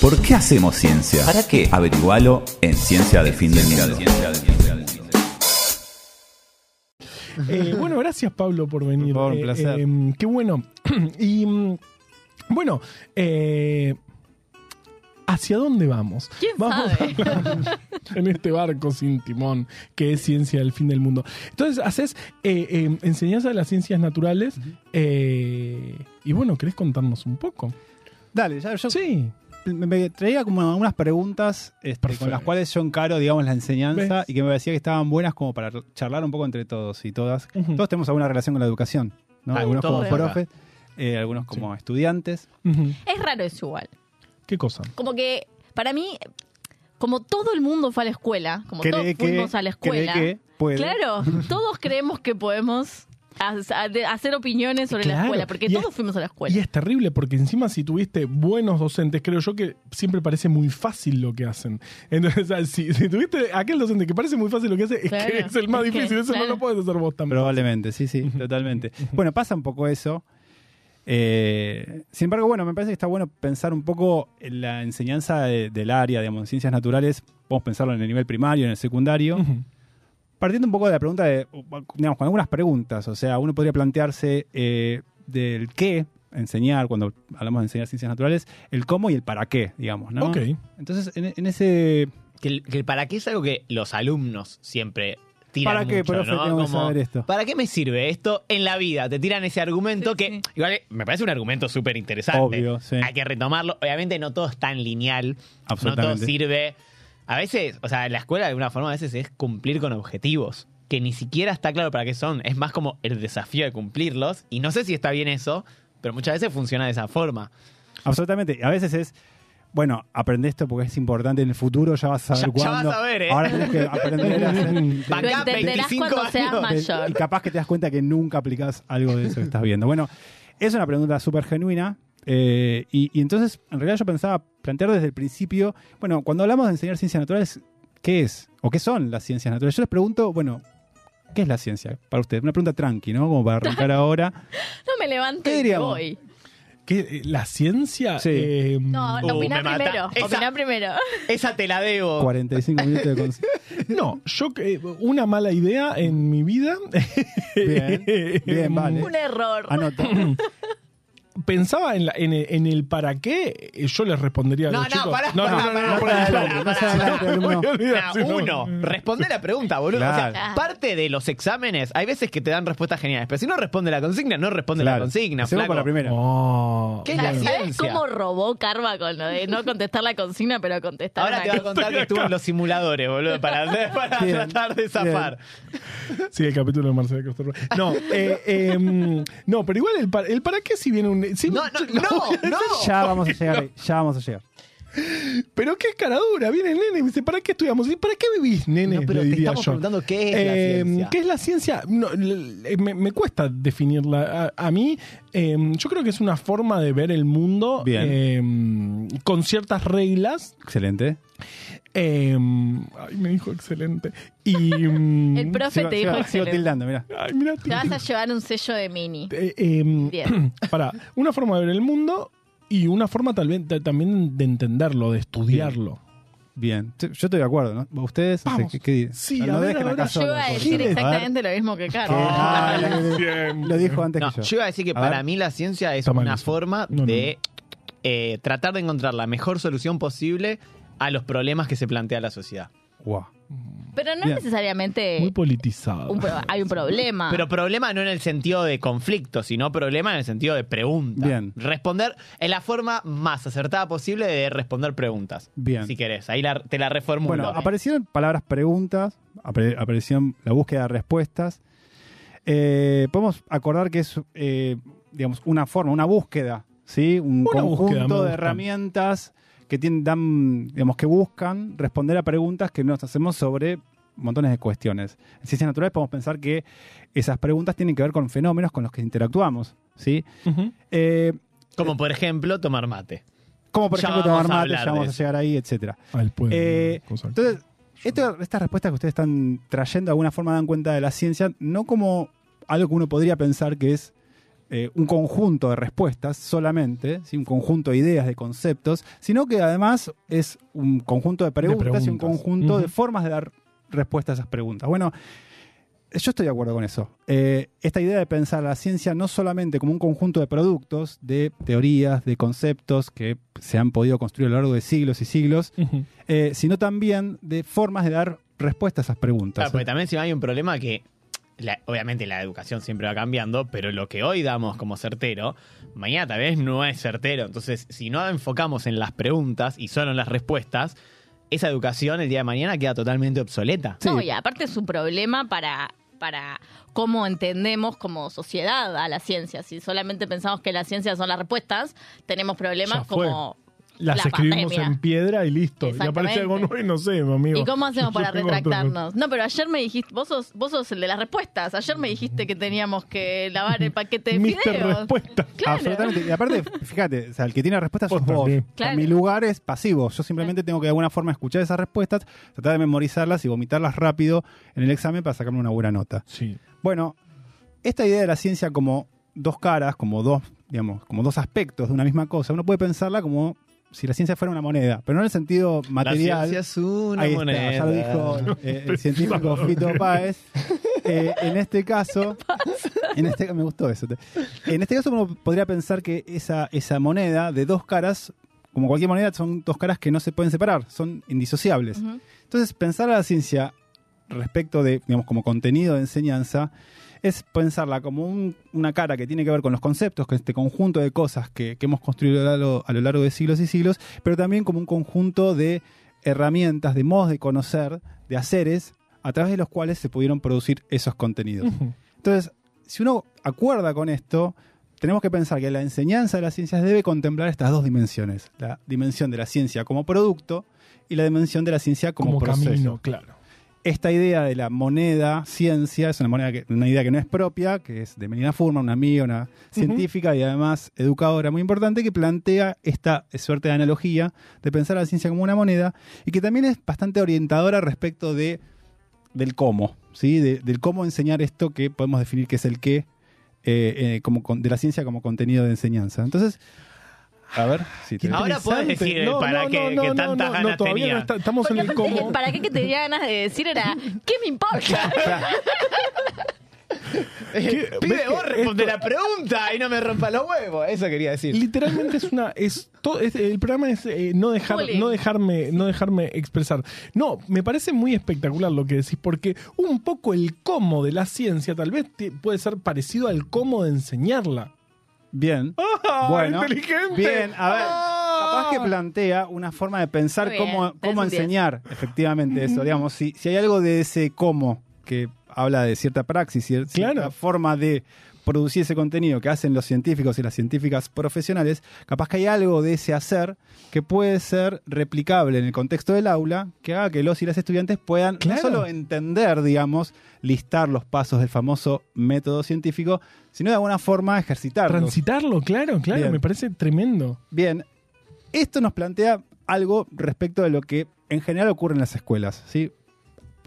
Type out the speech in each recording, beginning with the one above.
¿Por qué hacemos ciencia? ¿Para qué? Averigualo en Ciencia del Fin del Mundo. Eh, bueno, gracias Pablo por venir. Por favor, un Eh, placer. eh, qué bueno. y mm, bueno, eh, ¿hacia dónde vamos? ¿Quién vamos sabe? en este barco sin timón que es ciencia del fin del mundo. Entonces, haces eh, eh, enseñanza de las ciencias naturales eh, y bueno, ¿querés contarnos un poco? Dale, ya yo Sí. Me, me traía como algunas preguntas este, con las cuales yo encaro, digamos, la enseñanza ¿Ves? y que me parecía que estaban buenas como para charlar un poco entre todos y todas. Todos tenemos alguna relación con la educación, ¿no? Ah, algunos como profes, eh, algunos como estudiantes. Es raro eso igual. ¿Qué cosa? Como que, para mí, como todo el mundo fue a la escuela, como todos fuimos a la cree escuela, que puede. claro, todos creemos que podemos hacer opiniones sobre la escuela, porque Y todos es- fuimos a la escuela. Y es terrible porque encima si tuviste buenos docentes, creo yo que siempre parece muy fácil lo que hacen. Entonces, si, si tuviste aquel docente que parece muy fácil lo que hace, es Claro. que es el más Es que, difícil. Eso no lo puedes hacer vos también. Probablemente, sí, sí, totalmente. Bueno, pasa un poco eso. Eh, sin embargo, bueno, me parece que está bueno pensar un poco en la enseñanza de- del área, digamos, en ciencias naturales. Podemos pensarlo en el nivel primario, en el secundario. Ujú. Partiendo un poco de la pregunta de, digamos, con algunas preguntas. O sea, uno podría plantearse eh, del qué enseñar, cuando hablamos de enseñar ciencias naturales, el cómo y el para qué, digamos, ¿no? Ok. Entonces, en, en ese... Que el, que el para qué es algo que los alumnos siempre tiran ¿Para qué, mucho, profe, ¿no? tengo que Como, saber esto? ¿Para qué me sirve esto en la vida? Te tiran ese argumento Sí, que sí. igual eh, me parece un argumento súper interesante. Obvio, sí. Hay que retomarlo. Obviamente no todo es tan lineal. No todo Absolutamente. sirve. A veces, o sea, la escuela de alguna forma a veces es cumplir con objetivos que ni siquiera está claro para qué son. Es más como el desafío de cumplirlos. Y no sé si está bien eso, pero muchas veces funciona de esa forma. Absolutamente. A veces es, bueno, aprende esto porque es importante en el futuro, ya vas a saber Ya- ya cuándo. vas a ver, ¿eh? Ahora tenés que aprender a hacer... Lo Acá, entenderás 25 cuando seas mayor. Y capaz que te das cuenta que nunca aplicás algo de eso que estás viendo. Bueno, es una pregunta súper genuina. eh, y, y entonces, en realidad yo pensaba plantear desde el principio, bueno, cuando hablamos de enseñar ciencias naturales, ¿qué es? ¿O qué son las ciencias naturales? Yo les pregunto, bueno, ¿qué es la ciencia para usted? Una pregunta tranqui, ¿no? Como para arrancar ahora. No me levanto voy. ¿Qué, eh, ¿La ciencia? Sí. eh, No, opina me mata. primero. Esa- Opina primero. Esa te la debo. 45 minutos de cons- no, yo eh, una mala idea en mi vida. Bien, bien, vale. Un error. Anota. Pensaba en, la- en, el, en el para qué, eh, yo les respondería a No, los no, chicos. no, pará, no, no, pará, no, uno, responde la pregunta, boludo. Claro. O sea, parte de los exámenes, hay veces que te dan respuestas geniales, pero si no responde la consigna, no responde la consigna. Flaco. con la primera. Oh, ¿Qué es la ¿Sabes cómo robó Karma con lo de no contestar la consigna, pero contestar Ahora te voy a contar que estuvo en los simuladores, boludo, para, para Bien, tratar de zafar. Sí, el capítulo de Marcelo Costorro. No, eh, eh, no, pero igual el para, el para qué si viene un... si- No, no, no, no. Ya vamos a llegar ahí, ya vamos a llegar. Pero qué caradura, viene el nene y me dice, ¿para qué estudiamos? ¿Y ¿Para qué vivís, nene? No, pero Le te diría estamos yo. preguntando qué es la Eh, ciencia. ¿Qué es la ciencia? No, me, me cuesta definirla. A, a mí, eh, yo creo que es una forma de ver el mundo Bien. eh, con ciertas reglas. Excelente. Eh, ay, me dijo excelente. Y. El profe te dijo sigo excelente. tildando, ay, mira, Te vas a llevar un sello de mini. eh, eh, Bien. para una forma de ver el mundo y una forma tal vez de- también de entenderlo, de estudiarlo. Bien, Yo- yo estoy de acuerdo, ¿no? ¿Ustedes? No sé, Vamos. ¿qué, qué dicen? Sí, no a ver, dejen a ver, acá Yo iba a decir por favor. exactamente lo mismo que A ver. Karma. Ah, lo- lo dijo antes No, que yo. yo iba a decir que A para ver. mí la ciencia es Está mal una eso. forma No, no, de eh, tratar de encontrar la mejor solución posible a los problemas que se plantea la sociedad. Guau. Pero no Bien. necesariamente Muy politizado. un hay un problema. Pero problema no en el sentido de conflicto, sino problema en el sentido de pregunta. Bien. Responder es la forma más acertada posible de responder preguntas. Bien. Si querés, ahí la- te la reformulo. Bueno, aparecieron palabras preguntas, apare- apareció la búsqueda de respuestas. Eh, podemos acordar que es, eh, digamos, una forma, una búsqueda, ¿sí? Un Una conjunto búsqueda, de gusta. herramientas que tienen, dan, digamos, que buscan responder a preguntas que nos hacemos sobre montones de cuestiones. En ciencias naturales podemos pensar que esas preguntas tienen que ver con fenómenos con los que interactuamos, ¿sí? Eh, Como por ejemplo, tomar mate. como por Ya ejemplo tomar mate, ya vamos a llegar ahí, etcétera. Ah, el pueblo, Eh. Entonces, esto- estas respuestas que ustedes están trayendo de alguna forma dan cuenta de la ciencia, no como algo que uno podría pensar que es eh, un conjunto de respuestas solamente, ¿sí? un conjunto de ideas, de conceptos, sino que además es un conjunto de preguntas, y un conjunto de formas de dar respuesta a esas preguntas. Bueno, yo estoy de acuerdo con eso. Eh, esta idea de pensar la ciencia no solamente como un conjunto de productos, de teorías, de conceptos que se han podido construir a lo largo de siglos y siglos, eh, sino también de formas de dar respuesta a esas preguntas. Claro, porque también si hay un problema que la- obviamente la educación siempre va cambiando, pero lo que hoy damos como certero, mañana tal vez no es certero. Entonces, si no enfocamos en las preguntas y solo en las respuestas, esa educación el día de mañana queda totalmente obsoleta. No, y aparte es un problema para, para cómo entendemos como sociedad a la ciencia. Si solamente pensamos que las ciencias son las respuestas, tenemos problemas como Las la escribimos pandemia. en piedra y listo. Y aparece algo nuevo y no sé, amigo. ¿Y cómo hacemos para retractarnos? No, pero ayer me dijiste, vos sos, vos sos el de las respuestas. Ayer me dijiste que teníamos que lavar el paquete de Mister fideos. Respuesta. Claro. Absolutamente. Y aparte, fíjate, o sea, el que tiene respuestas sos Vos Claro. Mi lugar es pasivo. Yo simplemente tengo que de alguna forma escuchar esas respuestas, tratar de memorizarlas y vomitarlas rápido en el examen para sacarme una buena nota. Sí. Bueno, esta idea de la ciencia como dos caras, como dos, digamos, como dos aspectos de una misma cosa, uno puede pensarla como si la ciencia fuera una moneda, pero no en el sentido material. La ciencia es una Ahí moneda. está, ya lo dijo eh, el científico Fito Páez. Eh, en este caso, en este me gustó eso. En este caso uno podría pensar que esa, esa moneda de dos caras, como cualquier moneda, son dos caras que no se pueden separar, son indisociables. Entonces, pensar a la ciencia respecto de, digamos, como contenido de enseñanza, es pensarla como un- una cara que tiene que ver con los conceptos, con este conjunto de cosas que, que hemos construido a lo, largo, a lo largo de siglos y siglos, pero también como un conjunto de herramientas, de modos de conocer, de haceres, a través de los cuales se pudieron producir esos contenidos. Entonces, si uno acuerda con esto, tenemos que pensar que la enseñanza de las ciencias debe contemplar estas dos dimensiones, la dimensión de la ciencia como producto y la dimensión de la ciencia como, Como, proceso. camino, claro. Esta idea de la moneda ciencia es una moneda que, una idea que no es propia, que es de Melina Furman, una amiga, una científica y además educadora muy importante, que plantea esta suerte de analogía de pensar a la ciencia como una moneda y que también es bastante orientadora respecto de del cómo, ¿sí? De- del cómo enseñar esto que podemos definir que es el qué eh, eh, como con- de la ciencia como contenido de enseñanza. Entonces, a ver, si te- Ahora podés Interesante. decir para qué- que tantas ganas todavía tenía. no está- estamos Porque en el cómo. ¿para qué que tenía ganas de decir era, ¿qué me importa? ¿Qué? Pibe, ¿Ves vos responde esto- la pregunta y no me rompa los huevos. Eso quería decir. Literalmente es una es todo es- el programa es eh, no dejar Bullying. no dejarme no dejarme expresar. No, me parece muy espectacular lo que decís porque un poco el cómo de la ciencia tal vez te- puede ser parecido al cómo de enseñarla. Bien. ¡Ah, Bueno, inteligente! bien, a ver, ¡Ah! capaz que plantea una forma de pensar bien, cómo, cómo enseñar efectivamente eso. Digamos, si, si hay algo de ese cómo que habla de cierta praxis, cier- cierta Claro. forma de producir ese contenido que hacen los científicos y las científicas profesionales, capaz que hay algo de ese hacer que puede ser replicable en el contexto del aula, que haga que los y las estudiantes puedan Claro. no solo entender, digamos, listar los pasos del famoso método científico, sino de alguna forma ejercitarlos. Transitarlo, claro, claro, Bien. me parece tremendo. Bien, esto nos plantea algo respecto de lo que en general ocurre en las escuelas. ¿sí?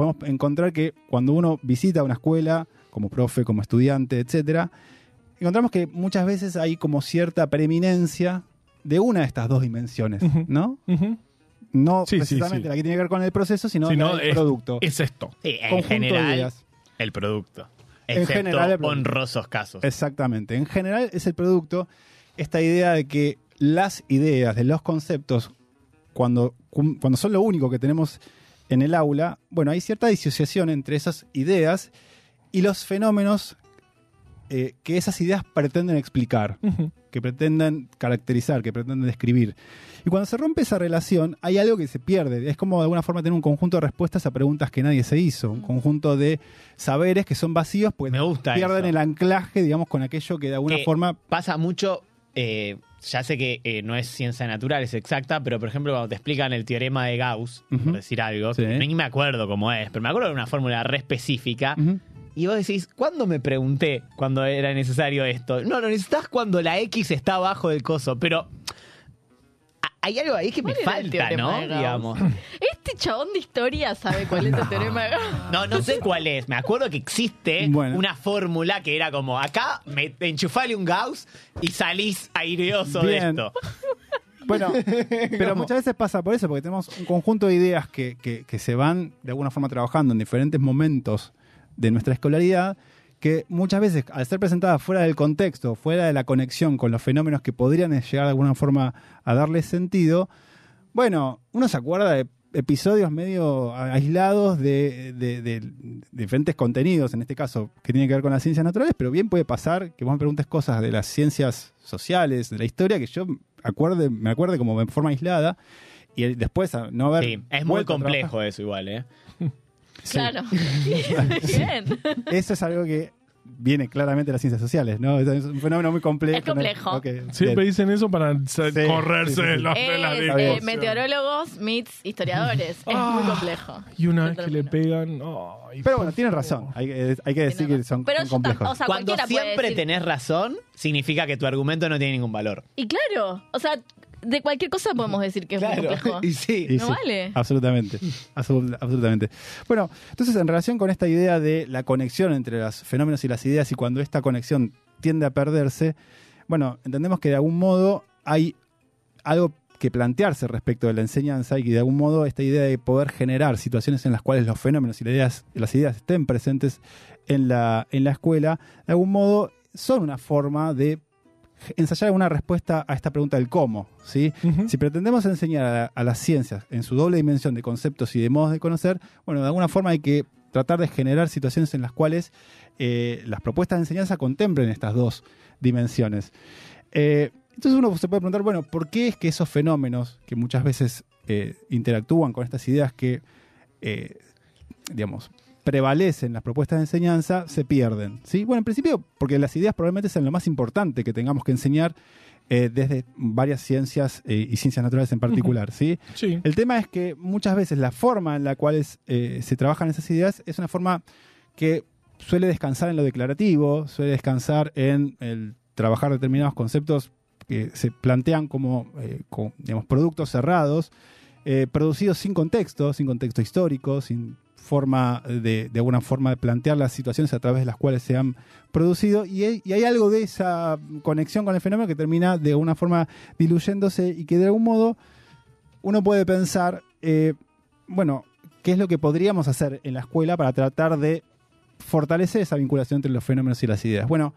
Podemos encontrar que cuando uno visita una escuela, como profe, como estudiante, etcétera, encontramos que muchas veces hay como cierta preeminencia de una de estas dos dimensiones. ¿no? No Sí, precisamente sí. la que tiene que ver con el proceso, sino Si la no, del es- producto. Es esto. Sí, en Conjunto de general, ideas. el producto. En general, el producto. honrosos casos. Exactamente. En general es el producto, esta idea de que las ideas de los conceptos, cuando, cuando son lo único que tenemos en el aula, bueno, hay cierta disociación entre esas ideas y los fenómenos eh, que esas ideas pretenden explicar, que pretenden caracterizar, que pretenden describir. Y cuando se rompe esa relación, hay algo que se pierde. Es como de alguna forma tener un conjunto de respuestas a preguntas que nadie se hizo, un conjunto de saberes que son vacíos, pues pierden eso. el anclaje, digamos, con aquello que de alguna Que forma Pasa mucho, eh, ya sé que eh, no es ciencia natural, es exacta, pero por ejemplo cuando te explican el teorema de Gauss, por decir algo, Sí. ni me acuerdo cómo es, pero me acuerdo de una fórmula re específica. Y vos decís, ¿cuándo me pregunté cuando era necesario esto? No, lo necesitas cuando la X está abajo del coso, pero hay algo ahí que me ¿Cuál era el falta, ¿no? Digamos. Este este chabón de historia sabe cuál es el teorema de Gauss. No, no sé cuál es. Me acuerdo que existe Bueno. una fórmula que era como acá me enchufale un Gauss y salís aireoso de Bien. esto. Bueno, pero muchas veces pasa por eso, porque tenemos un conjunto de ideas que, que- que se van de alguna forma trabajando en diferentes momentos de nuestra escolaridad, que muchas veces, al ser presentadas fuera del contexto, fuera de la conexión con los fenómenos que podrían llegar de alguna forma a darle sentido, bueno, uno se acuerda de episodios medio aislados de, de- de- de diferentes contenidos, en este caso, que tienen que ver con las ciencias naturales, pero bien puede pasar que vos me preguntes cosas de las ciencias sociales, de la historia, que yo acuerde, me acuerde como de forma aislada, y después a no haber... Sí, es muy complejo eso igual, ¿eh? Sí. Claro. Bien. Eso es algo que viene claramente de las ciencias sociales, ¿no? Es un fenómeno muy complejo. Es complejo. Siempre bien. dicen eso para Sí, correrse sí, sí, sí. los de la Es Está eh, meteorólogos meets historiadores. Es Ah, muy complejo. Y una vez que le pegan. ay, Pero bueno, tienen razón. Hay, que- hay que decir que son. Pero son complejos. o sea, Cuando siempre decir- tenés razón, significa que tu argumento no tiene ningún valor. Y claro, o sea, de cualquier cosa podemos decir que es muy complejo. Y sí. Y no sí, vale. Absolutamente. Absolut- absolutamente. Bueno, entonces en relación con esta idea de la conexión entre los fenómenos y las ideas y cuando esta conexión tiende a perderse, bueno, entendemos que de algún modo hay algo que plantearse respecto de la enseñanza y que de algún modo esta idea de poder generar situaciones en las cuales los fenómenos y las ideas, las ideas estén presentes en la, en la escuela, de algún modo son una forma de ensayar alguna respuesta a esta pregunta del cómo, ¿sí? Si pretendemos enseñar a, a las ciencias en su doble dimensión de conceptos y de modos de conocer, bueno, de alguna forma hay que tratar de generar situaciones en las cuales eh, las propuestas de enseñanza contemplen estas dos dimensiones. Eh, entonces uno se puede preguntar, bueno, ¿por qué es que esos fenómenos que muchas veces eh, interactúan con estas ideas que, digamos, prevalecen en las propuestas de enseñanza, se pierden? ¿sí? Bueno, en principio, porque las ideas probablemente sean lo más importante que tengamos que enseñar eh, desde varias ciencias eh, y ciencias naturales en particular, ¿sí? Sí. El tema es que muchas veces la forma en la cual es, eh, se trabajan esas ideas es una forma que suele descansar en lo declarativo, suele descansar en el trabajar determinados conceptos que se plantean como, como, digamos, productos cerrados, eh, producidos sin contexto, sin contexto histórico, sin forma de, de alguna forma de plantear las situaciones a través de las cuales se han producido y hay, algo de esa conexión con el fenómeno que termina de alguna forma diluyéndose y que de algún modo uno puede pensar, eh, bueno, ¿qué es lo que podríamos hacer en la escuela para tratar de fortalecer esa vinculación entre los fenómenos y las ideas? Bueno,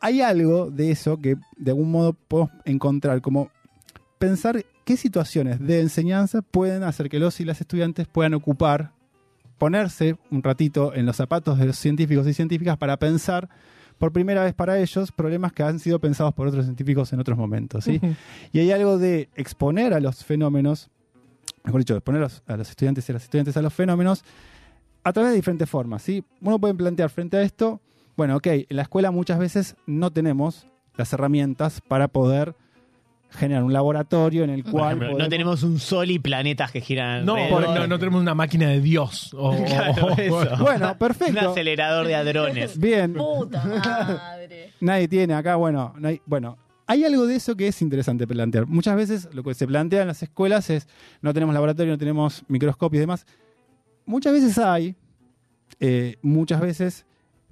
hay algo de eso que de algún modo podemos encontrar como pensar qué situaciones de enseñanza pueden hacer que los y las estudiantes puedan ocupar, ponerse un ratito en los zapatos de los científicos y científicas para pensar por primera vez para ellos problemas que han sido pensados por otros científicos en otros momentos. ¿sí? Y hay algo de exponer a los fenómenos, mejor dicho, exponer a los, a los estudiantes y a las estudiantes a los fenómenos a través de diferentes formas. ¿sí? Uno puede plantear frente a esto, bueno, ok, en la escuela muchas veces no tenemos las herramientas para poder generar un laboratorio en el cual... ejemplo, no tenemos un sol y planetas que giran No, no, no tenemos una máquina de Dios. O- Claro, eso. Bueno, Un perfecto. acelerador de hadrones. Bien, Puta madre. nadie tiene acá, bueno, no hay- bueno, hay algo de eso que es interesante plantear. Muchas veces lo que se plantea en las escuelas es no tenemos laboratorio, no tenemos microscopio y demás. Muchas veces hay, eh, muchas veces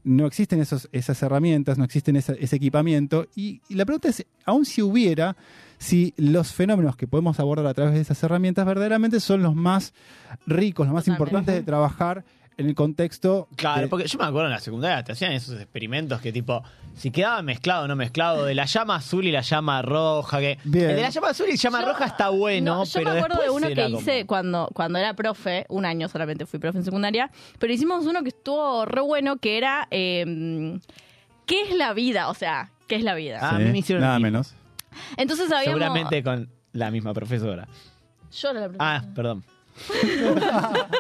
no existen esos, esas herramientas, no existen esa- ese equipamiento. Y, y la pregunta es, aun si hubiera, si los fenómenos que podemos abordar a través de esas herramientas verdaderamente son los más ricos, los más Totalmente. importantes de trabajar en el contexto. Claro, de- porque yo me acuerdo en la secundaria te hacían esos experimentos que tipo, si quedaba mezclado o no mezclado, de la llama azul y la llama roja, que Bien. el de la llama azul y llama Yo- roja está bueno, No, yo pero me acuerdo de después uno que como- hice cuando, cuando era profe, un año solamente fui profe en secundaria, pero hicimos uno que estuvo re bueno, que era eh, ¿qué es la vida? O sea, ¿qué es la vida? Ah, a Sí, mí me hicieron nada menos. Entonces habíamos... Seguramente con la misma profesora. Yo era la profe. Ah, perdón.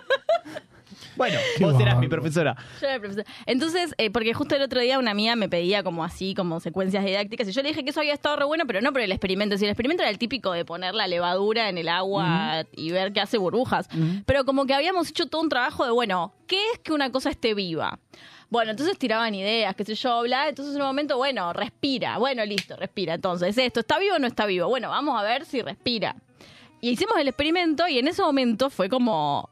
bueno, Qué vos eras mi profesora. Yo era la profesora. Entonces, eh, porque justo el otro día una amiga me pedía como así, como secuencias didácticas, y yo le dije que eso había estado re bueno, pero no por el experimento. Si el experimento era el típico de poner la levadura en el agua y ver qué hace burbujas. Pero como que habíamos hecho todo un trabajo de, bueno, ¿qué es que una cosa esté viva? Bueno, entonces tiraban ideas, qué sé yo, bla. Entonces en un momento, bueno, respira. Bueno, listo, respira. Entonces, esto, ¿está vivo o no está vivo? Bueno, vamos a ver si respira. Y hicimos el experimento y en ese momento fue como...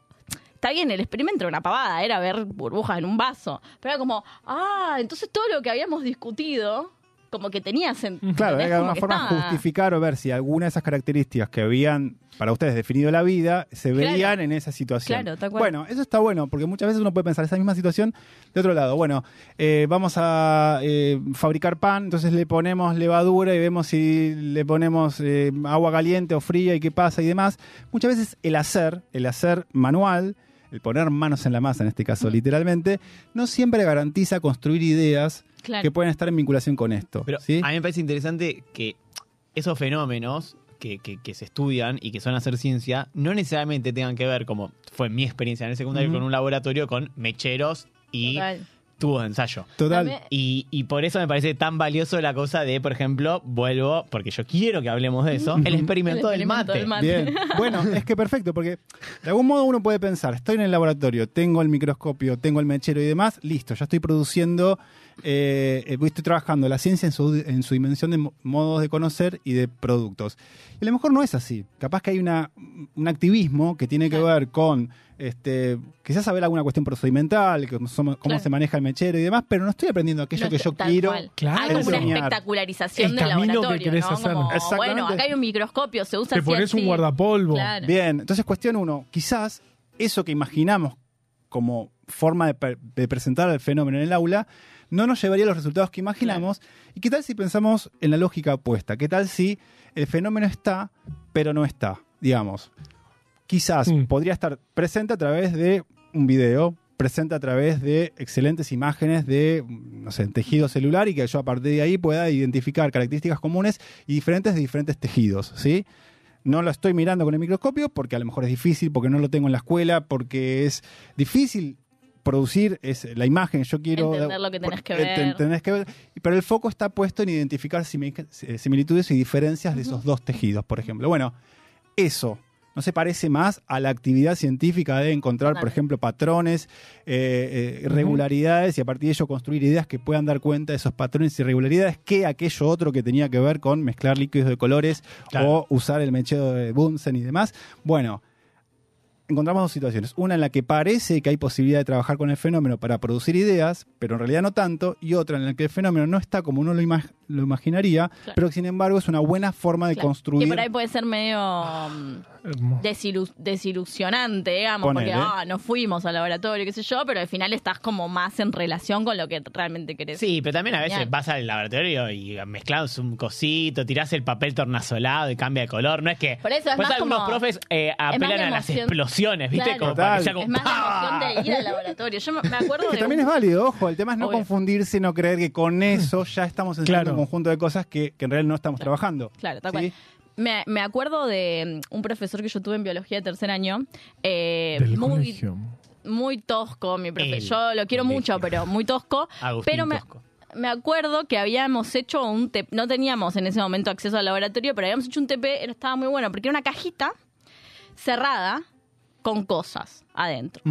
Está bien, el experimento era una pavada, era ver burbujas en un vaso. Pero era como, ah, entonces todo lo que habíamos discutido, como que tenía sentido. Claro, hay de alguna forma justificar o ver si alguna de esas características que habían para ustedes definido la vida se Claro. veían en esa situación. Claro, tal cual. Bueno, eso está bueno, porque muchas veces uno puede pensar esa misma situación de otro lado. Bueno, eh, vamos a eh, fabricar pan, entonces le ponemos levadura y vemos si le ponemos eh, agua caliente o fría y qué pasa y demás. Muchas veces el hacer, el hacer manual, el poner manos en la masa, en este caso literalmente, no siempre garantiza construir ideas Claro. que pueden estar en vinculación con esto. Pero ¿sí? a mí me parece interesante que esos fenómenos que, que- que se estudian y que son hacer ciencia no necesariamente tengan que ver, como fue mi experiencia en el secundario, Ujú. con un laboratorio con mecheros y Total. tubos de ensayo. Total. Y, y por eso me parece tan valioso la cosa de, por ejemplo, vuelvo, porque yo quiero que hablemos de eso, el experimento, El del mate. del mate. Bien, bueno, es que perfecto, porque de algún modo uno puede pensar, estoy en el laboratorio, tengo el microscopio, tengo el mechero y demás, listo, ya estoy produciendo, eh, eh, estoy trabajando la ciencia en su, en su dimensión de mo- modos de conocer y de productos. Y a lo mejor no es así, capaz que hay una, un activismo que tiene que Claro. ver con, este, quizás saber alguna cuestión procedimental, somos- cómo Claro. se maneja el mechero y demás, pero no estoy aprendiendo aquello No que yo quiero. Claro. Hay como una espectacularización El del que laboratorio, querés ¿no? hacer. Como, Exactamente. bueno, acá hay un microscopio, se usa Te así, pones un guardapolvo. Claro. Bien, entonces cuestión uno, quizás eso que imaginamos como forma de, pre- de presentar el fenómeno en el aula no nos llevaría a los resultados que imaginamos. ¿Y qué tal si pensamos en la lógica opuesta? ¿Qué tal si el fenómeno está, pero no está? Digamos, quizás Mm. podría estar presente a través de un video, presente a través de excelentes imágenes de, no sé, tejido celular y que yo a partir de ahí pueda identificar características comunes y diferentes de diferentes tejidos, ¿sí? No lo estoy mirando con el microscopio porque a lo mejor es difícil, porque no lo tengo en la escuela, porque es difícil producir es la imagen. Yo quiero Entender lo que tenés que ver. ten- tenés que ver. Pero el foco está puesto en identificar simi- similitudes y diferencias de esos dos tejidos, por ejemplo. Bueno, eso no se parece más a la actividad científica de encontrar, por ejemplo, patrones, eh, eh, irregularidades y a partir de ello construir ideas que puedan dar cuenta de esos patrones y irregularidades que aquello otro que tenía que ver con mezclar líquidos de colores Claro. o usar el mechero de Bunsen y demás. Bueno, encontramos dos situaciones. Una en la que parece que hay posibilidad de trabajar con el fenómeno para producir ideas, pero en realidad no tanto. Y otra en la que el fenómeno no está como uno lo, lo imaginaría, Claro. pero sin embargo es una buena forma de Claro. construir. Y por ahí puede ser medio mm, desilu- desilusionante, digamos, Ponele. porque ah, no fuimos al laboratorio, qué sé yo, pero al final estás como más en relación con lo que realmente querés. Sí, pero también a veces Genial. vas al laboratorio y mezclas un cosito, tirás el papel tornasolado y cambia de color. No es que. Por eso es Pues más algunos como- profes eh, apelan la a las explosiones, ¿viste? Claro. Como para que sea Total. como Es más la emoción de ir al laboratorio. Yo me acuerdo Que de también un- es válido, ojo, el tema es no Obvio. confundirse y no creer que con eso ya estamos enseñando Claro. Un conjunto de cosas que, que en realidad no estamos trabajando. Claro, tal ¿sí? cual. Me, me acuerdo de mm, un profesor que yo tuve en biología de tercer año, eh, Del muy, colegio. muy tosco, mi profe. El Yo lo quiero colegio. mucho, pero muy tosco. Agustín pero me, Tosco. me acuerdo que habíamos hecho un TP, no teníamos en ese momento acceso al laboratorio, pero habíamos hecho un TP, estaba muy bueno, porque era una cajita cerrada con cosas adentro.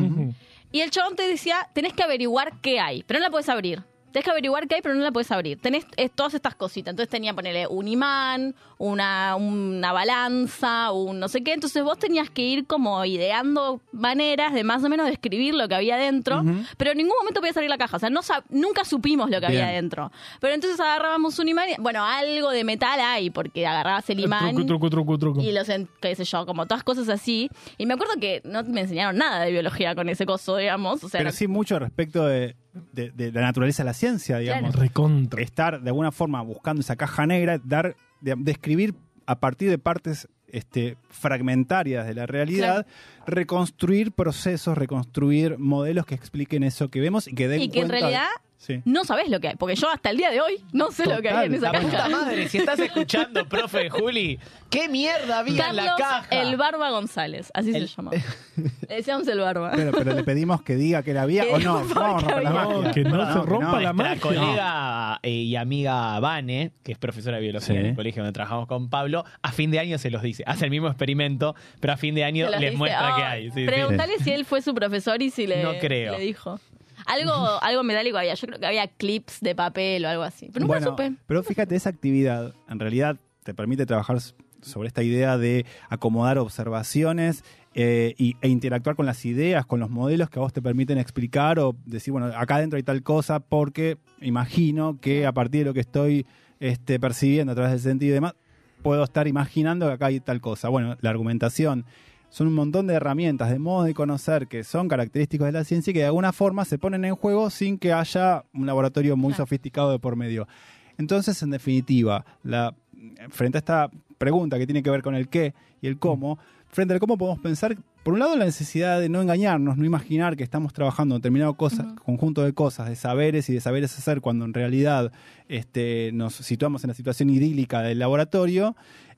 Y el chabón te decía, tenés que averiguar qué hay, pero no la puedes abrir. Tenés que averiguar qué hay, pero no la puedes abrir. Tenés eh, todas estas cositas. Entonces tenía, ponerle un imán, una, una balanza, un no sé qué. Entonces vos tenías que ir como ideando maneras de más o menos describir lo que había dentro. Pero en ningún momento podía salir la caja. O sea, no nunca supimos lo que había dentro. Pero entonces agarrábamos un imán y, bueno, algo de metal hay, porque agarrabas el imán Truco, truco, truco, truco. y los, qué sé yo, como todas cosas así. Y me acuerdo que no me enseñaron nada de biología con ese coso, digamos. O sea, Pero sí mucho respecto de, de- de la naturaleza de la ciencia, digamos. Claro. Recontra. estar de alguna forma buscando esa caja negra, dar, de- describir a partir de partes este, fragmentarias de la realidad, reconstruir procesos, reconstruir modelos que expliquen eso que vemos y que den y que en realidad Sí. no sabés lo que hay. Porque yo hasta el día de hoy no sé lo que hay en esa La puta caja. madre, si estás escuchando, profe Juli, ¿qué mierda había en la caja? el Barba González, así El- se llama. Le decíamos el Barba. Pero, pero le pedimos que diga que la había o no. que la magia. No, que no se rompa la magia. colega eh, y amiga Vane, que es profesora de biología Sí. en el colegio donde trabajamos con Pablo, a fin de año se los dice. Hace el mismo experimento, pero a fin de año les dice, muestra "Oh, que hay. Sí, sí. Pregúntale si él fue su profesor y si le, No creo. le dijo. Algo, algo metálico había. Yo creo que había clips de papel o algo así. Pero nunca Bueno, supe. pero fíjate, esa actividad en realidad te permite trabajar sobre esta idea de acomodar observaciones eh, y- e interactuar con las ideas, con los modelos que a vos te permiten explicar o decir, bueno, acá adentro hay tal cosa porque imagino que a partir de lo que estoy este, percibiendo a través del sentido y demás, puedo estar imaginando que acá hay tal cosa. Bueno, la argumentación son un montón de herramientas, de modos de conocer que son característicos de la ciencia y que de alguna forma se ponen en juego sin que haya un laboratorio muy Claro. sofisticado de por medio. Entonces, en definitiva, la, frente a esta pregunta que tiene que ver con el qué y el cómo, frente al cómo podemos pensar, por un lado, la necesidad de no engañarnos, no imaginar que estamos trabajando en determinado cosa, conjunto de cosas, de saberes y de saberes hacer, cuando en realidad este, nos situamos en la situación idílica del laboratorio,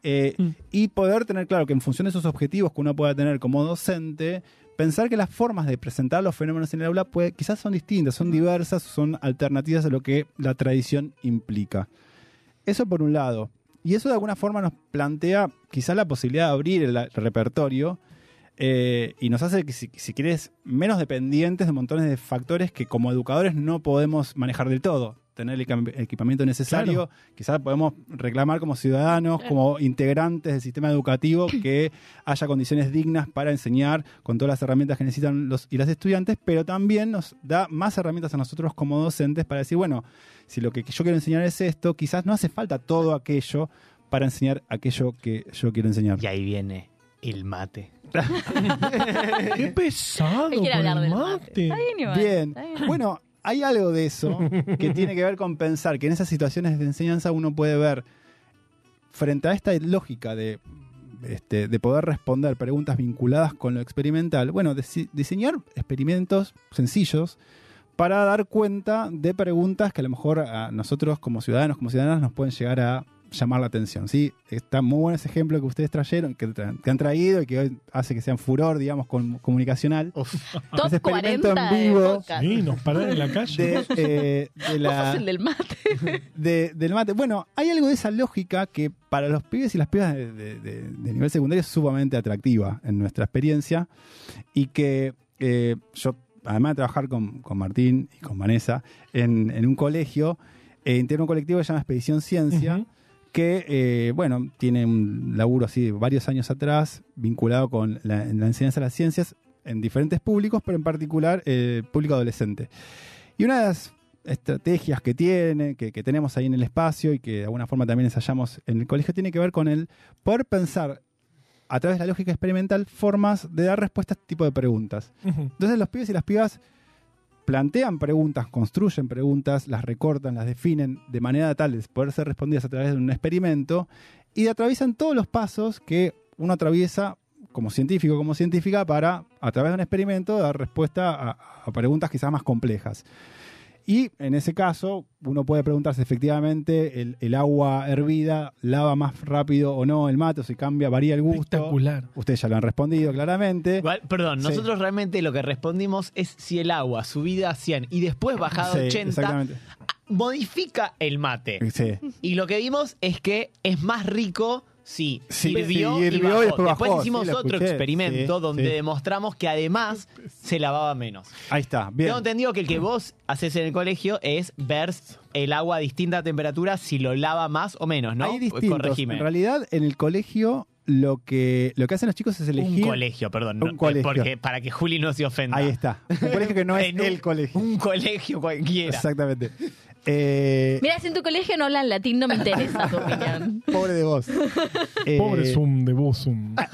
eh, Mm. y poder tener claro que en función de esos objetivos que uno pueda tener como docente, pensar que las formas de presentar los fenómenos en el aula puede, quizás son distintas, son diversas, son alternativas a lo que la tradición implica. Eso por un lado. Y eso de alguna forma nos plantea quizás la posibilidad de abrir el, el repertorio eh, y nos hace que, si, si quieres, menos dependientes de montones de factores que como educadores no podemos manejar del todo. Tener el equip- equipamiento necesario, quizás podemos reclamar como ciudadanos, como integrantes del sistema educativo, que haya condiciones dignas para enseñar con todas las herramientas que necesitan los y las estudiantes, pero también nos da más herramientas a nosotros como docentes para decir, bueno, si lo que yo quiero enseñar es esto, quizás no hace falta todo aquello para enseñar aquello que yo quiero enseñar. Y ahí viene el mate. Qué pesado Él quiere con hablar el del mate. mate. Está bien, igual. Bien, Está bien. bueno, hay algo de eso que tiene que ver con pensar que en esas situaciones de enseñanza uno puede ver, frente a esta lógica de, este, de poder responder preguntas vinculadas con lo experimental, bueno, dise- diseñar experimentos sencillos para dar cuenta de preguntas que a lo mejor a nosotros como ciudadanos, como ciudadanas, nos pueden llegar a llamar la atención. ¿sí? Está muy bueno ese ejemplo que ustedes trajeron, que, tra- que han traído y que hoy hace que sean furor, digamos, con- comunicacional. Top ese experimento 40 en vivo. Sí, nos paran en la calle. de, eh, de Vos la- sos el del mate. de- del mate. Bueno, hay algo de esa lógica que para los pibes y las pibas de, de- de- de nivel secundario es sumamente atractiva en nuestra experiencia y que eh, yo, además de trabajar con, con Martín y con Vanessa en, en un colegio, eh, un colectivo que se llama Expedición Ciencia. Que, eh, bueno, tiene un laburo así de varios años atrás vinculado con la, la enseñanza de las ciencias en diferentes públicos, pero en particular eh, público adolescente. Y una de las estrategias que tiene, que, que tenemos ahí en el espacio y que de alguna forma también ensayamos en el colegio, tiene que ver con el poder pensar a través de la lógica experimental formas de dar respuesta a este tipo de preguntas. Entonces los pibes y las pibas plantean preguntas, construyen preguntas, las recortan, las definen de manera tal de poder ser respondidas a través de un experimento y atraviesan todos los pasos que uno atraviesa como científico, como científica, para a través de un experimento dar respuesta a, a preguntas quizás más complejas. Y en ese caso, uno puede preguntarse efectivamente, ¿el, el agua hervida lava más rápido o no el mate? O si cambia, varía el gusto. Espectacular. Ustedes ya lo han respondido claramente. Igual, perdón, Sí. nosotros realmente lo que respondimos es si el agua subida a 100 y después bajada a Sí, 80 exactamente. modifica el mate. Sí. Y lo que vimos es que es más rico Sí, hirvió, sí, y hirvió bajó. y después bajó, hicimos sí, lo otro escuché, experimento donde demostramos que además se lavaba menos. Ahí está, bien. Tengo entendido que el que vos haces en el colegio es ver el agua a distinta temperatura si lo lava más o menos, ¿no? Hay distintos. Corregime. En realidad, en el colegio, lo que, lo que hacen los chicos es elegir. Un colegio, perdón. Un no, colegio. Porque, para que Juli no se ofenda. Ahí está. Un colegio que no es En un- el colegio. Un colegio cualquiera. Exactamente. Eh, Mira, si en tu colegio no hablan latín, no me interesa tu opinión. pobre de vos. Eh, Pobre Zoom de vos, Zoom.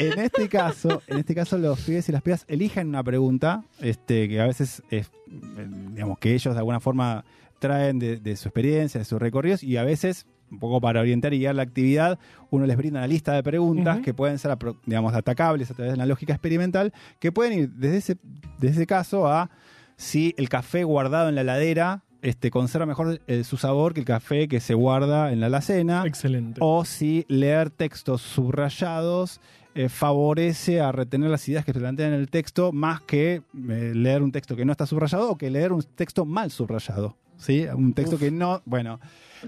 En este caso, en este caso los pibes y las pibas eligen una pregunta, este, que a veces es, eh, digamos, que ellos de alguna forma traen de, de su experiencia, de sus recorridos, y a veces, un poco para orientar y guiar la actividad, uno les brinda una lista de preguntas que pueden ser, digamos, atacables a través de la lógica experimental, que pueden ir desde ese, desde ese caso a si el café guardado en la heladera este, conserva mejor eh, su sabor que el café que se guarda en la alacena Excelente. o si leer textos subrayados eh, favorece a retener las ideas que se plantean en el texto más que eh, leer un texto que no está subrayado o que leer un texto mal subrayado. ¿Sí? Un texto que no. Bueno,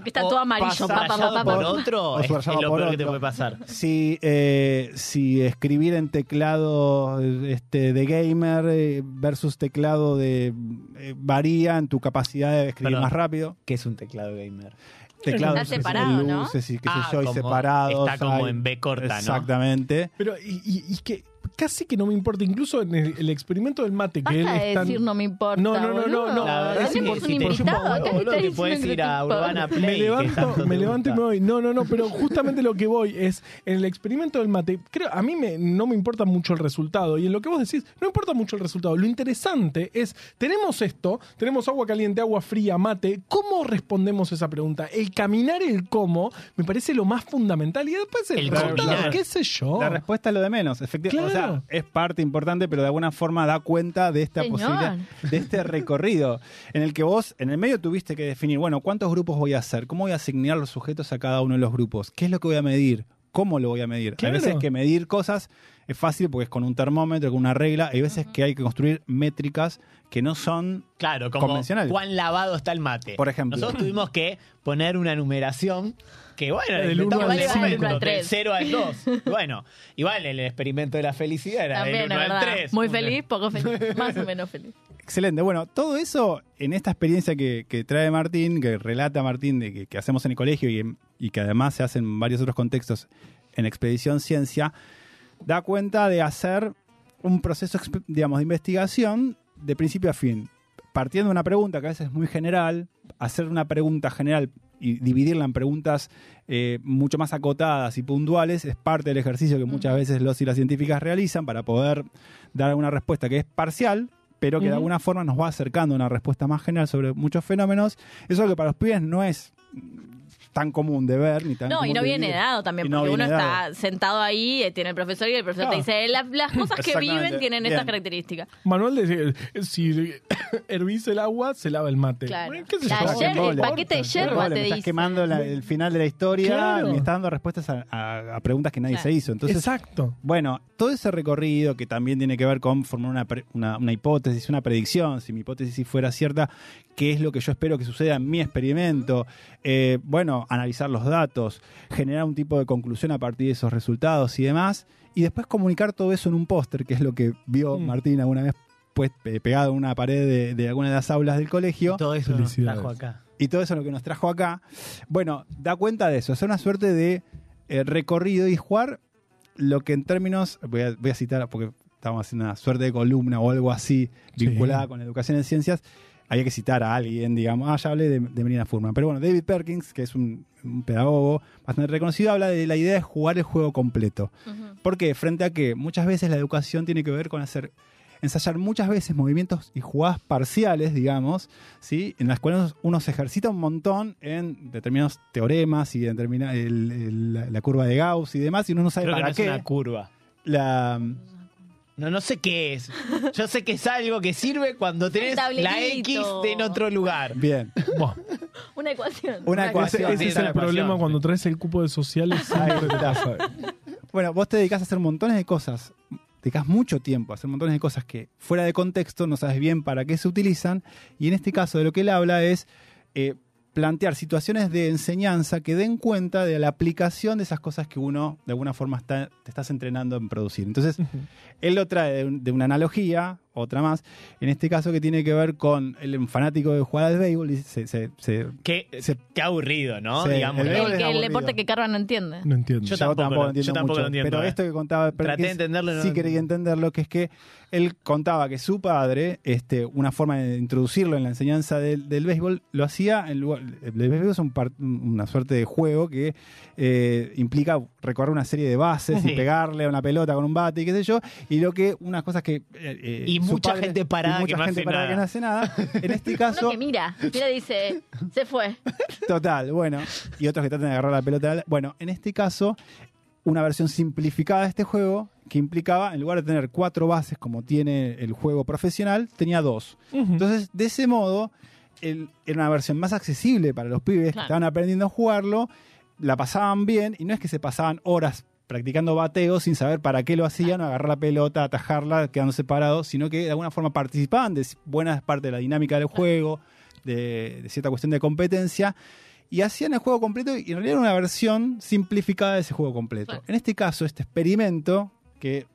está O todo amarillo. Pa, pa, por otro O es, lo por peor que te puede pasar. si, eh, si escribir en teclado este, de gamer eh, versus teclado de. eh, varía en tu capacidad de escribir Perdón. más rápido. ¿Qué es un teclado gamer? Teclados Está separado, ¿no? luces y qué sé Ah, yo, y como- separados. está como hay- en B corta, ¿no? Exactamente. Pero, y, y- y que casi que no me importa, incluso en el, el experimento del mate, que él Basta de es tan- decir no me importa. No, no, no, no, boludo. no. La verdad es es que Tenemos si un te- invitado acá que boludo, está te puedes ir a Urbana. Play. me que levanto, tanto me te levanto y gusta. me voy. No, no, no, pero justamente lo que voy es, en el experimento del mate, creo, a mí me, no me importa mucho el resultado. Y en lo que vos decís, no importa mucho el resultado. Lo interesante es, tenemos esto, tenemos agua caliente, agua fría, mate. ¿Cómo respondemos esa pregunta? El caminar, el cómo, me parece lo más fundamental. Y después el, El resultado, combinar. qué sé yo. La respuesta es lo de menos, efectivamente. Claro. Es parte importante, pero de alguna forma da cuenta de esta Señor. posibilidad, de este recorrido, en el que vos, en el medio, tuviste que definir, bueno, ¿cuántos grupos voy a hacer? ¿Cómo voy a asignar los sujetos a cada uno de los grupos? ¿Qué es lo que voy a medir? ¿Cómo lo voy a medir? Claro. Hay veces que medir cosas es fácil porque es con un termómetro, con una regla. Hay veces que hay que construir métricas que no son Claro, como Convencional. cuán lavado está el mate. Por ejemplo. Nosotros tuvimos que poner una numeración que, bueno, Del la uno inventamos al en ese cinco. momento, Del del tres. 0 al 2. Bueno, igual el experimento de la felicidad era También, del es 1 al verdad. 3. Muy feliz, poco feliz. Más o menos feliz. Excelente. Bueno, todo eso en esta experiencia que, que trae Martín, que relata Martín, de que, que hacemos en el colegio y, en- y que además se hace en varios otros contextos en Expedición Ciencia, da cuenta de hacer un proceso, digamos, de investigación de principio a fin. Partiendo de una pregunta que a veces es muy general, hacer una pregunta general y dividirla en preguntas eh, mucho más acotadas y puntuales es parte del ejercicio que muchas veces los y las científicas realizan para poder dar una respuesta que es parcial, pero que de alguna forma nos va acercando a una respuesta más general sobre muchos fenómenos. Eso que para los pibes no es tan común de ver ni tan No, y no de viene vivir. dado también, Y no porque uno viene está sentado ahí, eh, tiene el profesor y el profesor Claro. te dice, "La- las cosas que Exactamente. viven tienen Bien. estas características. Manuel decía, si hervís el agua, se lava el mate. Claro. Bueno, ¿qué sé La yo? El paquete de yerba embole, te me estás dice. quemando la- el final de la historia Claro. y me estás dando respuestas a, a- a preguntas que nadie Claro. se hizo. Entonces, Exacto. Bueno, todo ese recorrido que también tiene que ver con formar una, pre- una, una hipótesis, una predicción, si mi hipótesis fuera cierta, qué es lo que yo espero que suceda en mi experimento, eh, bueno, analizar los datos, generar un tipo de conclusión a partir de esos resultados y demás, y después comunicar todo eso en un póster, que es lo que vio Mm. Martín alguna vez pues, pe- pegado en una pared de, de alguna de las aulas del colegio. Todo eso nos trajo acá. Y todo eso es lo que nos trajo acá. Bueno, da cuenta de eso, hacer una suerte de eh, recorrido y jugar lo que en términos, voy a, voy a citar porque estamos haciendo una suerte de columna o algo así Sí. vinculada con la educación en ciencias, había que citar a alguien, digamos, ah, ya hablé de, de Melina Furman, pero bueno, David Perkins, que es un, un pedagogo bastante reconocido, habla de la idea de jugar el juego completo. Ujú. ¿Por qué? Frente a que muchas veces la educación tiene que ver con hacer ensayar muchas veces movimientos y jugadas parciales, digamos, ¿sí? en las cuales uno se ejercita un montón en determinados teoremas y determina el- el- la, curva de Gauss y demás, y uno no sabe Creo que para no es qué. una curva. La, No, no sé qué es. Yo sé que es algo que sirve cuando tenés la X tablerito. en otro lugar. bien, Una ecuación. Una ese, ecuación. ese es el problema ecuación, cuando traes el cupo de sociales. Siempre te pasa. Bueno, vos te dedicás a hacer montones de cosas, dedicás mucho tiempo a hacer montones de cosas que fuera de contexto no sabes bien para qué se utilizan, y en este caso de lo que él habla es eh, plantear situaciones de enseñanza que den cuenta de la aplicación de esas cosas que uno de alguna forma está, te estás entrenando en producir. Entonces, él lo trae de, un- de una analogía, otra más, en este caso que tiene que ver con el fanático de jugar al béisbol, y se- se- se, Qué, Se- qué aburrido, ¿no? Digamos. el deporte que Carva no entiende. No entiendo. Yo Yo tampoco tampoco, lo- entiendo yo tampoco mucho, lo entiendo, Pero eh. esto que contaba Traté Perkins, de entenderlo no sí lo quería entenderlo, que es que él contaba que su padre, este, una forma de introducirlo en la enseñanza del, del béisbol, lo hacía en lugar. El béisbol es un par- una suerte de juego que eh, implica recorrer una serie de bases Sí. y pegarle a una pelota con un bate y qué sé yo. Y lo que, unas cosas que. eh, eh, Y mucha gente parada y que mucha no gente hace parada nada. que no hace nada. En este Uno caso. que mira, mira dice, se fue. Total, bueno. Y otros que tratan de agarrar la pelota. Bueno, en este caso, una versión simplificada de este juego que implicaba, en lugar de tener cuatro bases como tiene el juego profesional, tenía dos. Entonces, de ese modo, el- era una versión más accesible para los pibes que estaban aprendiendo a jugarlo, la pasaban bien y no es que se pasaban horas practicando bateo sin saber para qué lo hacían, agarrar la pelota, atajarla, quedando separados, sino que de alguna forma participaban de buena parte de la dinámica del juego, de, de cierta cuestión de competencia, y hacían el juego completo y en realidad era una versión simplificada de ese juego completo. En este caso, este experimento, que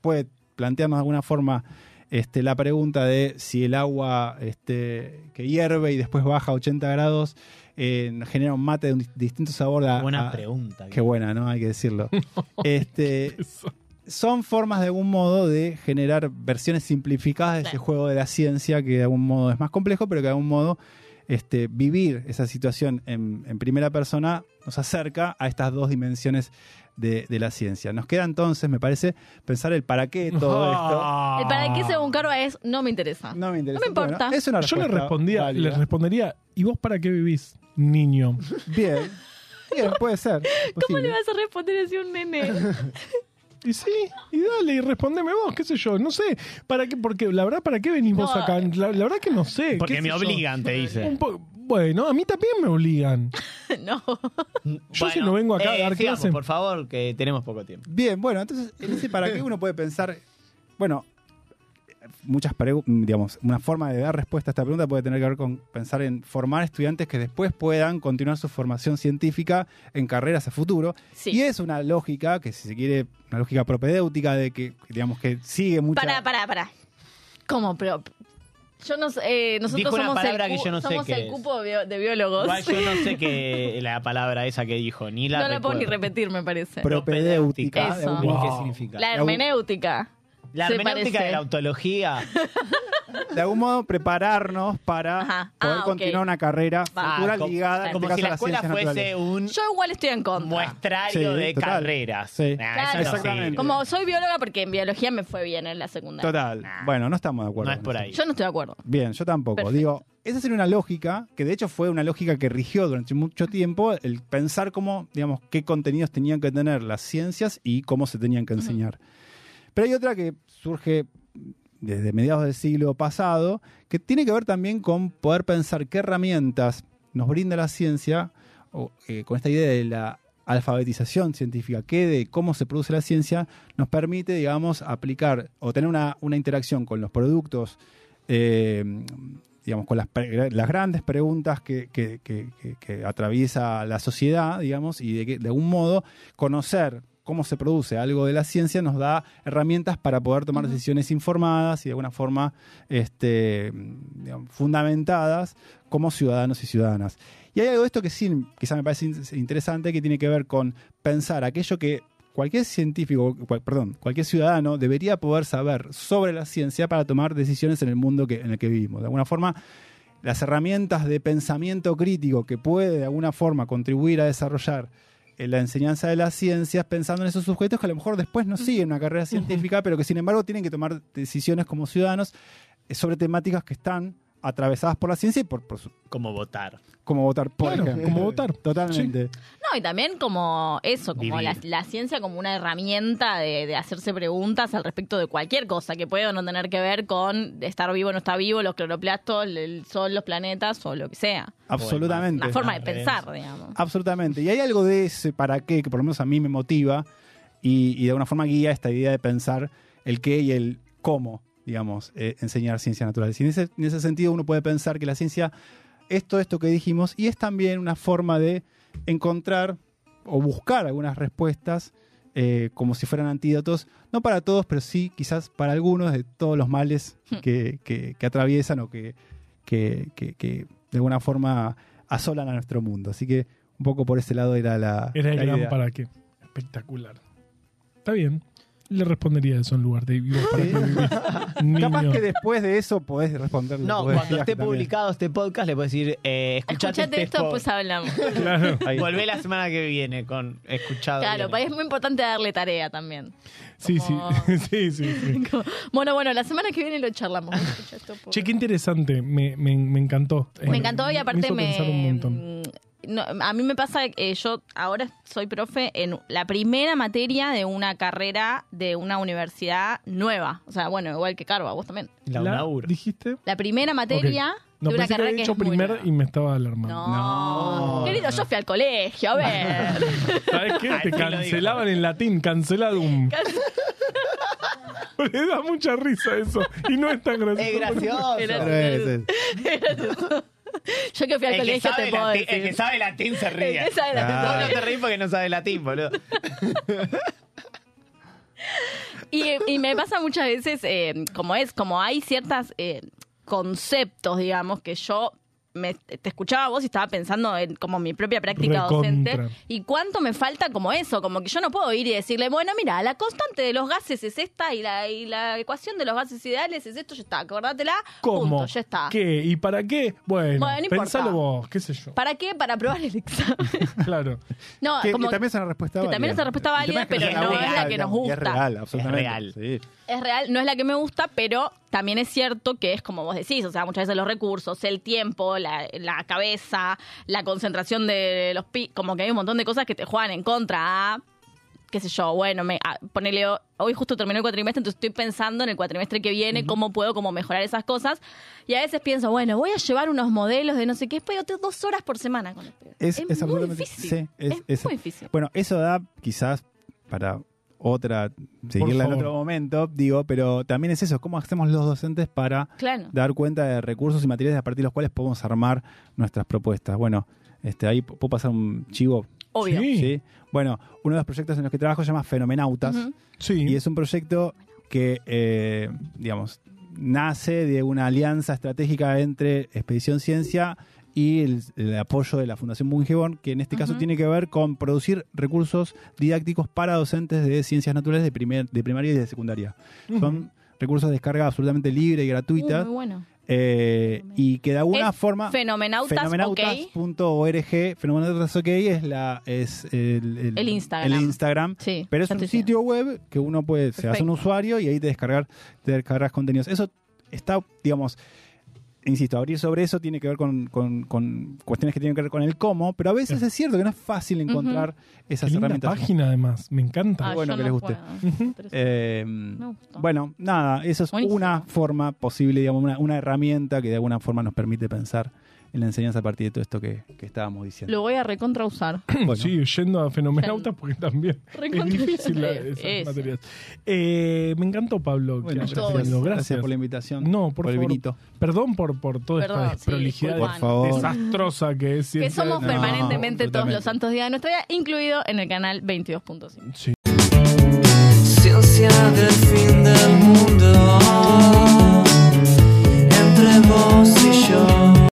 puede plantearnos de alguna forma este, la pregunta de si el agua este, que hierve y después baja a 80 grados eh, genera un mate de un dis- distinto sabor. A, Buena a- pregunta. Qué buena, ¿no? Hay que decirlo. este, son formas de algún modo de generar versiones simplificadas de ese Claro. juego de la ciencia que de algún modo es más complejo, pero que de algún modo este, vivir esa situación en, en primera persona nos acerca a estas dos dimensiones de, de la ciencia. Nos queda entonces, me parece, pensar el para qué de todo esto. El para qué según Carva es no me interesa. No me interesa. No me importa. Bueno, es una Yo le respondía, le respondería, ¿y vos para qué vivís, niño? Bien. Bien, puede ser. ¿Cómo posible. le vas a responder así a un nene? Y sí, y dale, y respondeme vos, qué sé yo, no sé, para qué, porque la verdad, ¿para qué venís vos acá? La, la verdad que no sé. Porque me yo. obligan, te dice. Un po- bueno, a mí también me obligan. no. Yo si no vengo acá a dar sigamos, clase- por favor, que tenemos poco tiempo. Bien, bueno, entonces, en ese para qué uno puede pensar, bueno, muchas digamos, una forma de dar respuesta a esta pregunta puede tener que ver con pensar en formar estudiantes que después puedan continuar su formación científica en carreras a futuro. Sí. Y es una lógica, que si se quiere, una lógica propedéutica de que, digamos, que sigue mucha... Pará, pará, pará. ¿Cómo? Pero yo no sé, eh, nosotros Dijo una somos, palabra el, que yo no sé somos el es. cupo de, bio- de biólogos. Igual yo no sé qué la palabra esa que dijo, ni la no la puedo ni repetir, me parece. propedéutica. qué significa. La hermenéutica. La se hermenéutica parece. de la ontología. de algún modo prepararnos para Ajá. poder Ah, ok. continuar una carrera Va. futura Ah, como- ligada en como este si caso, a la las escuela ciencias fuese naturales. un Yo igual estoy en contra. muestrario Sí, de total. carreras. Sí. Nah, Claro. eso no Exactamente. sirve. Como soy bióloga porque en biología me fue bien en la secundaria. Total. Nah. Bueno, no estamos de acuerdo. No es con por eso. ahí. Yo no estoy de acuerdo. Bien, yo tampoco. Perfecto. Digo, esa sería una lógica, que de hecho fue una lógica que rigió durante mucho tiempo, el pensar cómo, digamos, qué contenidos tenían que tener las ciencias y cómo se tenían que enseñar. Pero hay otra que surge desde mediados del siglo pasado, que tiene que ver también con poder pensar qué herramientas nos brinda la ciencia, o, eh, con esta idea de la alfabetización científica, que de cómo se produce la ciencia, nos permite, digamos, aplicar o tener una, una interacción con los productos, eh, digamos, con las, grandes preguntas que, atraviesa la sociedad, digamos, y de, de algún modo conocer cómo se produce algo de la ciencia nos da herramientas para poder tomar decisiones informadas y de alguna forma este, fundamentadas como ciudadanos y ciudadanas. Y hay algo de esto que sí, quizá me parece in- interesante, que tiene que ver con pensar aquello que cualquier científico, cual- perdón, cualquier ciudadano debería poder saber sobre la ciencia para tomar decisiones en el mundo que, en el que vivimos. De alguna forma, las herramientas de pensamiento crítico que puede de alguna forma contribuir a desarrollar la enseñanza de las ciencias pensando en esos sujetos que a lo mejor después no siguen una carrera científica, pero que sin embargo tienen que tomar decisiones como ciudadanos eh, sobre temáticas que están atravesadas por la ciencia y por, por su- Como votar. como votar, por Claro, ejemplo. como votar. Totalmente. No, y también como eso, como la, la ciencia como una herramienta de, de hacerse preguntas al respecto de cualquier cosa que pueda o no tener que ver con estar vivo o no está vivo, los cloroplastos, el, el sol, los planetas o lo que sea. Absolutamente. Una forma de pensar, digamos. Absolutamente. Y hay algo de ese para qué que por lo menos a mí me motiva y, y de alguna forma guía esta idea de pensar el qué y el cómo, digamos, eh, enseñar ciencias naturales. Y en ese, en ese sentido uno puede pensar que la ciencia es todo esto que dijimos y es también una forma de encontrar o buscar algunas respuestas eh, como si fueran antídotos, no para todos, pero sí quizás para algunos de todos los males que, que- que atraviesan o que, que- que- que de alguna forma asolan a nuestro mundo. Así que un poco por ese lado era la, Era el la gran idea. para qué. Espectacular. Está bien. Le respondería eso en lugar de ¿y vos para? Capaz que después de eso podés responderle. No, podés cuando esté también. publicado este podcast le puedes decir, eh, escuchate, Escuchate este esto, pues hablamos. Claro. Volvé la semana que viene con escuchado. Claro, es muy importante darle tarea también. Sí, Como- sí. sí, sí, sí. Como- Bueno, bueno, la semana que viene lo charlamos. Esto, por- Che, qué interesante. Me, me, me encantó. Me encantó y aparte hizo me. No, a mí me pasa que yo ahora soy profe en la primera materia de una carrera de una universidad nueva. O sea, bueno, igual que Carva, vos también. La UNAUR. ¿Dijiste? La primera materia No, de una pensé que carrera había que dicho es muy primer y me estaba alarmando. No. No. Querido, yo fui al colegio, a ver. ¿Sabes qué? Te cancelaban en latín, canceladum. Le da mucha risa eso. Y no es tan gracioso. Es gracioso. Era- Pero es- es- yo que fui al El que, colegio sabe te puedo latín, el que sabe latín se ríe. El que sabe latín. Ah. Vos no te reís porque no sabe latín, boludo. Y, y me pasa muchas veces, eh, como es, como hay ciertas eh, conceptos, digamos, que yo me, te escuchaba vos y estaba pensando en como mi propia práctica Recontra. docente y cuánto me falta como eso, como que yo no puedo ir y decirle, bueno, mira, la constante de los gases es esta y la, y la ecuación de los gases ideales es esto, ya está, acordátela, ¿Cómo? punto, ya está. ¿Qué? ¿Y para qué? Bueno, Bueno, no pensalo vos, qué sé yo. ¿Para qué? Para aprobar el examen. Claro. No, Que, como que también es una respuesta que válida. también es una respuesta válida, que pero no es la real, que nos gusta. Es real, absolutamente. real. Sí. es real, no es la que me gusta, pero también es cierto que es como vos decís, o sea, muchas veces los recursos, el tiempo, la, la cabeza, la concentración de los pi, como que hay un montón de cosas que te juegan en contra qué sé yo, bueno, me, a- ponele, hoy justo terminó el cuatrimestre, entonces estoy pensando en el cuatrimestre que viene, cómo puedo como mejorar esas cosas, y a veces pienso, bueno, voy a llevar unos modelos de no sé qué, pero tengo dos horas por semana con el pibe. Es, es, es muy difícil, sí, es, es, es- muy difícil. Bueno, eso da quizás para otra, seguirla en otro momento, digo, pero también es eso, cómo hacemos los docentes para Claro. dar cuenta de recursos y materiales a partir de los cuales podemos armar nuestras propuestas. Bueno, este, ahí puedo pasar un chivo. Obvio. Sí. ¿sí? Bueno, uno de los proyectos en los que trabajo se llama Fenomenautas. Sí. y es un proyecto que, eh, digamos, nace de una alianza estratégica entre Expedición Ciencia y el, el apoyo de la Fundación Bungeborn, que en este caso tiene que ver con producir recursos didácticos para docentes de ciencias naturales de, primer, de primaria y de secundaria. Son recursos de descarga absolutamente libre y gratuita Uh, muy bueno. eh, y que de alguna Es forma Fenomenautas, fenomenautas.org fenomenautas ok es la es el, El Instagram. el Instagram. Sí, pero es un sitio web que uno puede se hace un usuario y ahí te descargar te descargas contenidos. Eso está digamos insisto, abrir sobre eso tiene que ver con, con- con cuestiones que tienen que ver con el cómo, pero a veces es cierto que no es fácil encontrar Qué esas linda herramientas. página, además. Me encanta. Ah, bueno que no les guste. Eh, gustó. bueno, nada, eso es Buenísimo. una forma posible, digamos, una, una herramienta que de alguna forma nos permite pensar en la enseñanza a partir de todo esto que, que estábamos diciendo. Lo voy a recontra usar. Sí, yendo a Fenomenautas porque también es difícil esas eh, me encantó, Pablo. Bueno, gracias, gracias. gracias, por la invitación. No, por, favor. El vinito. Perdón por, por toda esta desprolijidad por favor. desastrosa que es. Que somos permanentemente todos los santos días de nuestra vida, incluido en el canal 22.5. Sí. Ciencia del fin del mundo entre vos